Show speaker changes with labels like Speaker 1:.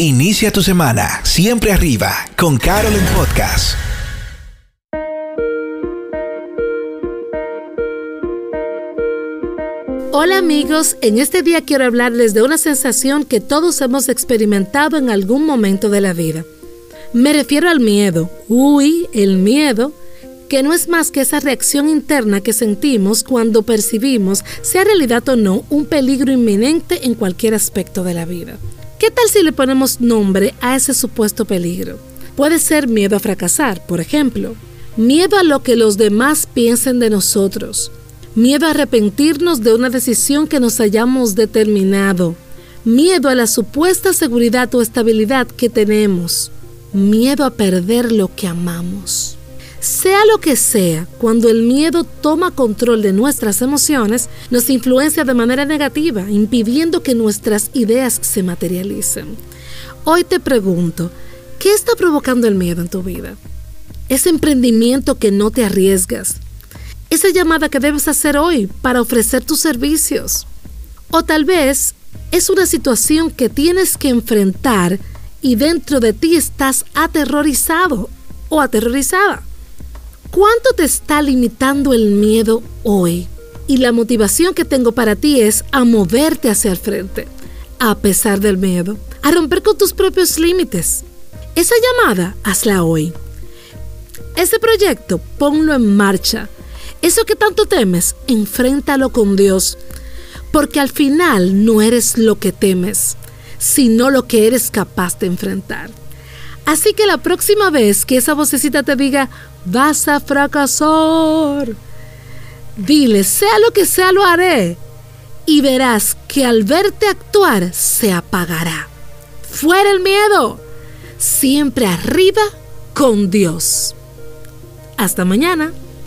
Speaker 1: Inicia tu semana siempre arriba con Carol en Podcast.
Speaker 2: Hola amigos, en este día quiero hablarles de una sensación que todos hemos experimentado en algún momento de la vida. Me refiero al miedo. Uy, el miedo, que no es más que esa reacción interna que sentimos cuando percibimos, sea realidad o no, un peligro inminente en cualquier aspecto de la vida. ¿Qué tal si le ponemos nombre a ese supuesto peligro? Puede ser miedo a fracasar, por ejemplo. Miedo a lo que los demás piensen de nosotros. Miedo a arrepentirnos de una decisión que nos hayamos determinado. Miedo a la supuesta seguridad o estabilidad que tenemos. Miedo a perder lo que amamos. Sea lo que sea, cuando el miedo toma control de nuestras emociones, nos influencia de manera negativa, impidiendo que nuestras ideas se materialicen. Hoy te pregunto, ¿qué está provocando el miedo en tu vida? Ese emprendimiento que no te arriesgas. Esa llamada que debes hacer hoy para ofrecer tus servicios. O tal vez es una situación que tienes que enfrentar y dentro de ti estás aterrorizado o aterrorizada. ¿Cuánto te está limitando el miedo hoy? Y la motivación que tengo para ti es a moverte hacia el frente, a pesar del miedo, a romper con tus propios límites. Esa llamada, hazla hoy. Ese proyecto, ponlo en marcha. Eso que tanto temes, enfréntalo con Dios. Porque al final no eres lo que temes, sino lo que eres capaz de enfrentar. Así que la próxima vez que esa vocecita te diga, vas a fracasar, dile, sea lo que sea, lo haré. Y verás que al verte actuar se apagará. Fuera el miedo. Siempre arriba con Dios. Hasta mañana.